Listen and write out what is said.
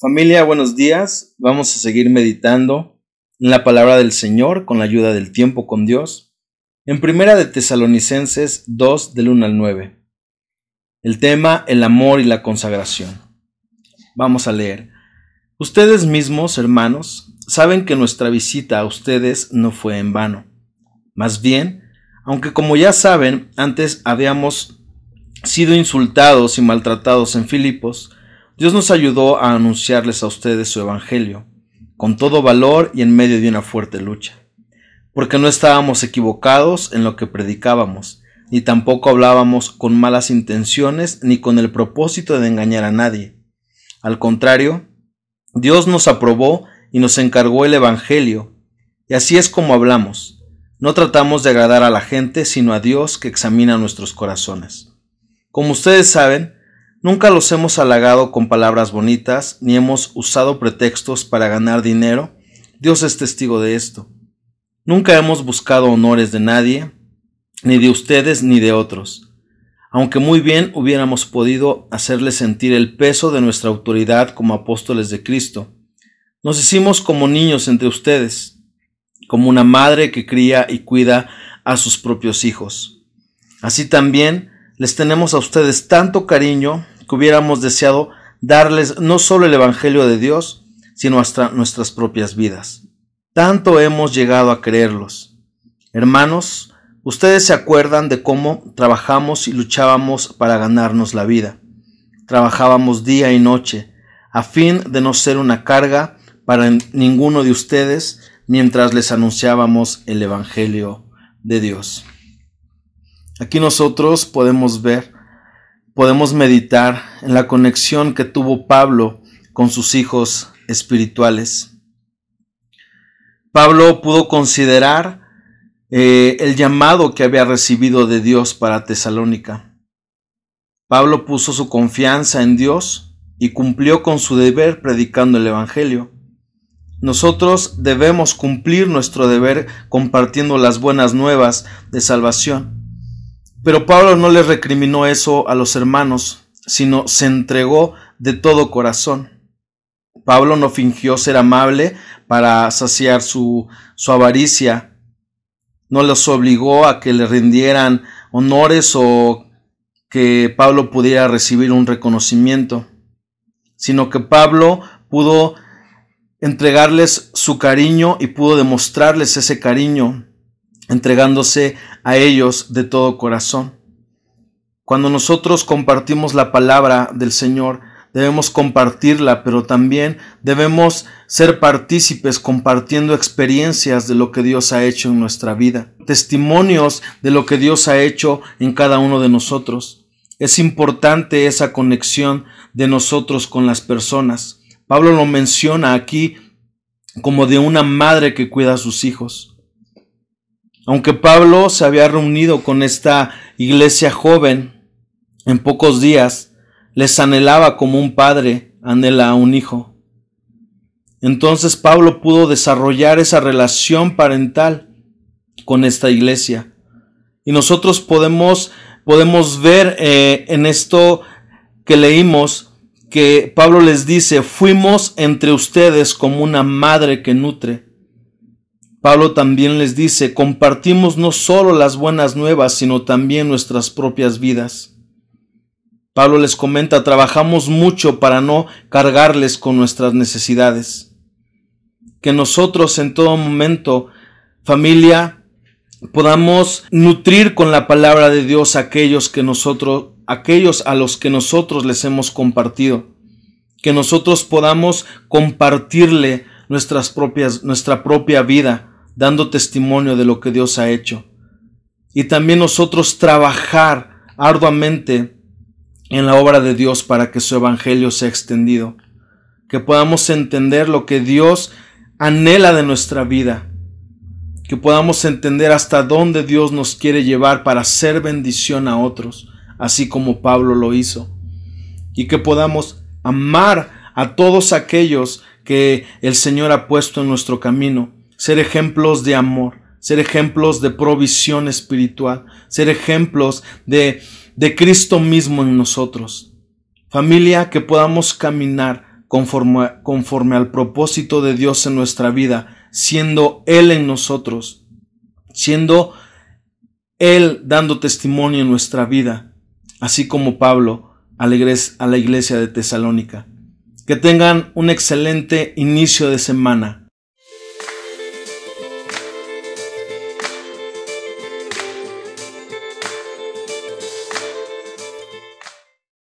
Familia, buenos días. Vamos a seguir meditando en la palabra del Señor con la ayuda del tiempo con Dios. En Primera de Tesalonicenses 2 del 1 al 9. El tema, el amor y la consagración. Vamos a leer. Ustedes mismos, hermanos, saben que nuestra visita a ustedes no fue en vano. Más bien, aunque como ya saben, antes habíamos sido insultados y maltratados en Filipos, Dios nos ayudó a anunciarles a ustedes su Evangelio, con todo valor y en medio de una fuerte lucha, porque no estábamos equivocados en lo que predicábamos, ni tampoco hablábamos con malas intenciones ni con el propósito de engañar a nadie. Al contrario, Dios nos aprobó y nos encargó el Evangelio, y así es como hablamos. No tratamos de agradar a la gente, sino a Dios que examina nuestros corazones. Como ustedes saben, Nunca los hemos halagado con palabras bonitas, ni hemos usado pretextos para ganar dinero. Dios es testigo de esto. Nunca hemos buscado honores de nadie, ni de ustedes ni de otros, aunque muy bien hubiéramos podido hacerles sentir el peso de nuestra autoridad como apóstoles de Cristo. Nos hicimos como niños entre ustedes, como una madre que cría y cuida a sus propios hijos. Así también, les tenemos a ustedes tanto cariño que hubiéramos deseado darles no solo el Evangelio de Dios, sino hasta nuestras propias vidas. Tanto hemos llegado a creerlos. Hermanos, ustedes se acuerdan de cómo trabajamos y luchábamos para ganarnos la vida. Trabajábamos día y noche, a fin de no ser una carga para ninguno de ustedes mientras les anunciábamos el Evangelio de Dios. Aquí nosotros podemos ver, podemos meditar en la conexión que tuvo Pablo con sus hijos espirituales. Pablo pudo considerar eh, el llamado que había recibido de Dios para Tesalónica. Pablo puso su confianza en Dios y cumplió con su deber predicando el Evangelio. Nosotros debemos cumplir nuestro deber compartiendo las buenas nuevas de salvación. Pero Pablo no le recriminó eso a los hermanos, sino se entregó de todo corazón. Pablo no fingió ser amable para saciar su, su avaricia, no los obligó a que le rindieran honores o que Pablo pudiera recibir un reconocimiento, sino que Pablo pudo entregarles su cariño y pudo demostrarles ese cariño entregándose a ellos de todo corazón. Cuando nosotros compartimos la palabra del Señor, debemos compartirla, pero también debemos ser partícipes compartiendo experiencias de lo que Dios ha hecho en nuestra vida, testimonios de lo que Dios ha hecho en cada uno de nosotros. Es importante esa conexión de nosotros con las personas. Pablo lo menciona aquí como de una madre que cuida a sus hijos. Aunque Pablo se había reunido con esta iglesia joven en pocos días, les anhelaba como un padre anhela a un hijo. Entonces Pablo pudo desarrollar esa relación parental con esta iglesia. Y nosotros podemos, podemos ver eh, en esto que leímos que Pablo les dice, fuimos entre ustedes como una madre que nutre. Pablo también les dice, compartimos no solo las buenas nuevas, sino también nuestras propias vidas. Pablo les comenta, trabajamos mucho para no cargarles con nuestras necesidades. Que nosotros en todo momento, familia, podamos nutrir con la palabra de Dios aquellos que nosotros, aquellos a los que nosotros les hemos compartido. Que nosotros podamos compartirle nuestras propias, nuestra propia vida dando testimonio de lo que Dios ha hecho. Y también nosotros trabajar arduamente en la obra de Dios para que su evangelio sea extendido. Que podamos entender lo que Dios anhela de nuestra vida. Que podamos entender hasta dónde Dios nos quiere llevar para hacer bendición a otros, así como Pablo lo hizo. Y que podamos amar a todos aquellos que el Señor ha puesto en nuestro camino ser ejemplos de amor, ser ejemplos de provisión espiritual, ser ejemplos de, de Cristo mismo en nosotros. Familia, que podamos caminar conforme, conforme al propósito de Dios en nuestra vida, siendo Él en nosotros, siendo Él dando testimonio en nuestra vida, así como Pablo a la iglesia de Tesalónica. Que tengan un excelente inicio de semana